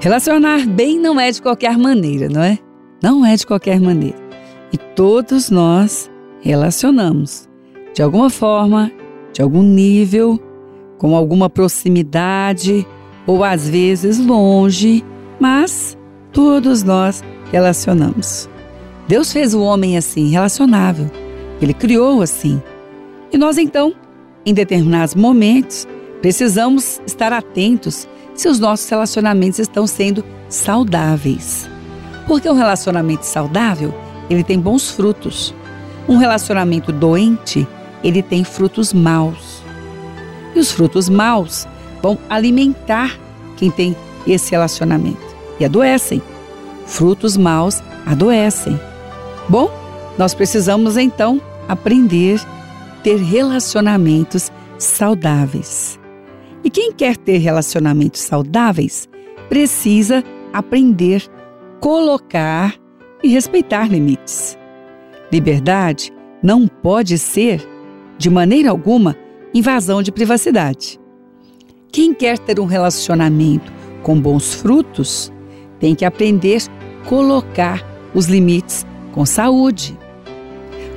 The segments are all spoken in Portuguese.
Relacionar bem não é de qualquer maneira, não é? Não é de qualquer maneira. E todos nós relacionamos de alguma forma, de algum nível, com alguma proximidade ou às vezes longe, mas todos nós relacionamos. Deus fez o homem assim, relacionável. Ele criou assim. E nós então, em determinados momentos, precisamos estar atentos se os nossos relacionamentos estão sendo saudáveis. Porque um relacionamento saudável, ele tem bons frutos. Um relacionamento doente, ele tem frutos maus. E os frutos maus vão alimentar quem tem esse relacionamento e adoecem. Frutos maus adoecem. Bom, nós precisamos então aprender a ter relacionamentos saudáveis. E quem quer ter relacionamentos saudáveis precisa aprender colocar e respeitar limites. Liberdade não pode ser, de maneira alguma, invasão de privacidade. Quem quer ter um relacionamento com bons frutos tem que aprender a colocar os limites com saúde.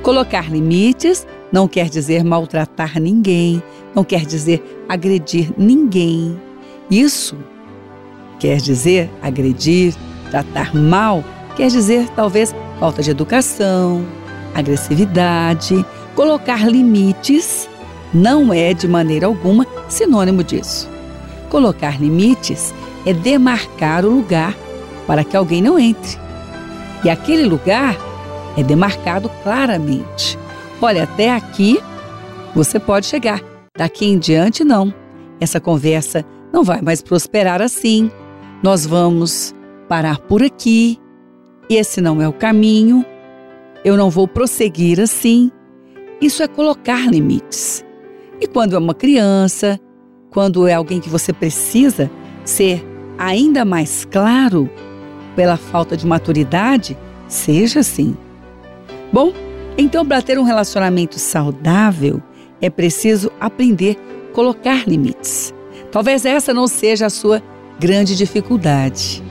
Colocar limites não quer dizer maltratar ninguém, não quer dizer agredir ninguém. Isso quer dizer agredir, tratar mal, quer dizer talvez falta de educação, agressividade. Colocar limites não é de maneira alguma sinônimo disso. Colocar limites é demarcar o lugar para que alguém não entre. E aquele lugar é demarcado claramente. Olha, até aqui você pode chegar. Daqui em diante, não. Essa conversa não vai mais prosperar assim. Nós vamos parar por aqui. Esse não é o caminho. Eu não vou prosseguir assim. Isso é colocar limites. E quando é uma criança, quando é alguém que você precisa ser ainda mais claro pela falta de maturidade, seja assim. Bom, então, para ter um relacionamento saudável, é preciso aprender a colocar limites. Talvez essa não seja a sua grande dificuldade.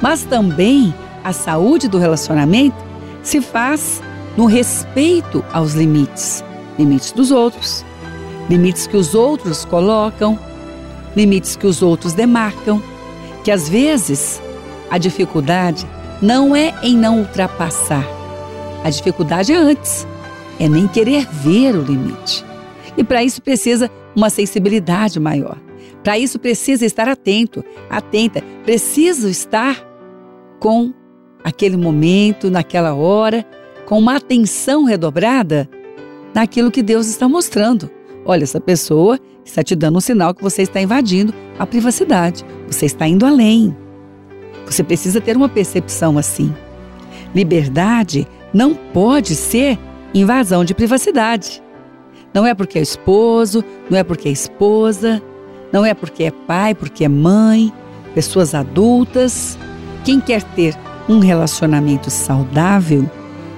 Mas também a saúde do relacionamento se faz no respeito aos limites limites dos outros, limites que os outros colocam, limites que os outros demarcam, que às vezes a dificuldade não é em não ultrapassar, a dificuldade é antes, é nem querer ver o limite. E para isso precisa uma sensibilidade maior. Para isso precisa estar atento, atenta, preciso estar com aquele momento, naquela hora, com uma atenção redobrada naquilo que Deus está mostrando. Olha, essa pessoa está te dando um sinal que você está invadindo a privacidade, você está indo além. Você precisa ter uma percepção assim. Liberdade não pode ser invasão de privacidade. Não é porque é esposo, não é porque é esposa, não é porque é pai, porque é mãe, pessoas adultas. Quem quer ter um relacionamento saudável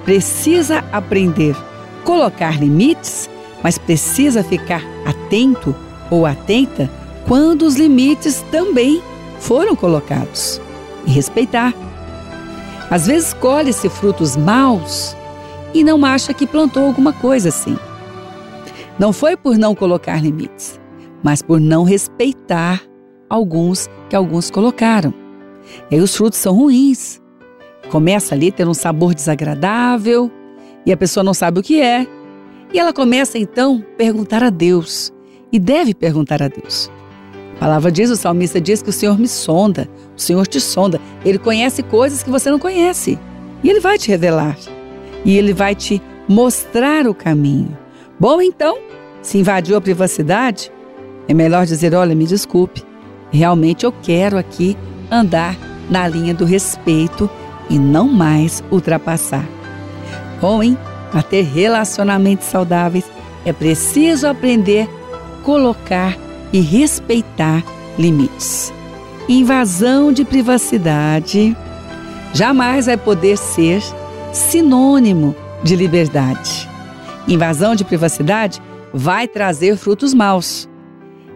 precisa aprender a colocar limites, mas precisa ficar atento ou atenta quando os limites também foram colocados e respeitar. Às vezes colhe-se frutos maus e não acha que plantou alguma coisa assim. Não foi por não colocar limites, mas por não respeitar alguns que alguns colocaram. E aí os frutos são ruins. Começa ali a ter um sabor desagradável e a pessoa não sabe o que é. E ela começa então a perguntar a Deus. E deve perguntar a Deus: a palavra diz, o salmista diz que o Senhor me sonda, o Senhor te sonda. Ele conhece coisas que você não conhece. E ele vai te revelar. E ele vai te mostrar o caminho. Bom, então, se invadiu a privacidade, é melhor dizer: olha, me desculpe, realmente eu quero aqui andar na linha do respeito e não mais ultrapassar. Bom, hein? Para ter relacionamentos saudáveis, é preciso aprender a colocar e respeitar limites. Invasão de privacidade jamais vai poder ser sinônimo de liberdade. Invasão de privacidade vai trazer frutos maus.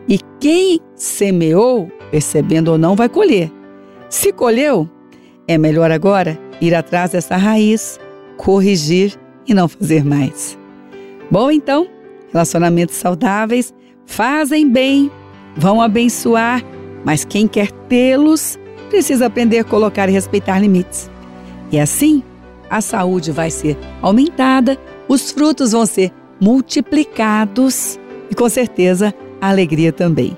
E quem semeou, percebendo ou não, vai colher. Se colheu, é melhor agora ir atrás dessa raiz, corrigir e não fazer mais. Bom, então, relacionamentos saudáveis fazem bem, vão abençoar, mas quem quer tê-los precisa aprender a colocar e respeitar limites. E assim, a saúde vai ser aumentada, os frutos vão ser multiplicados e com certeza a alegria também.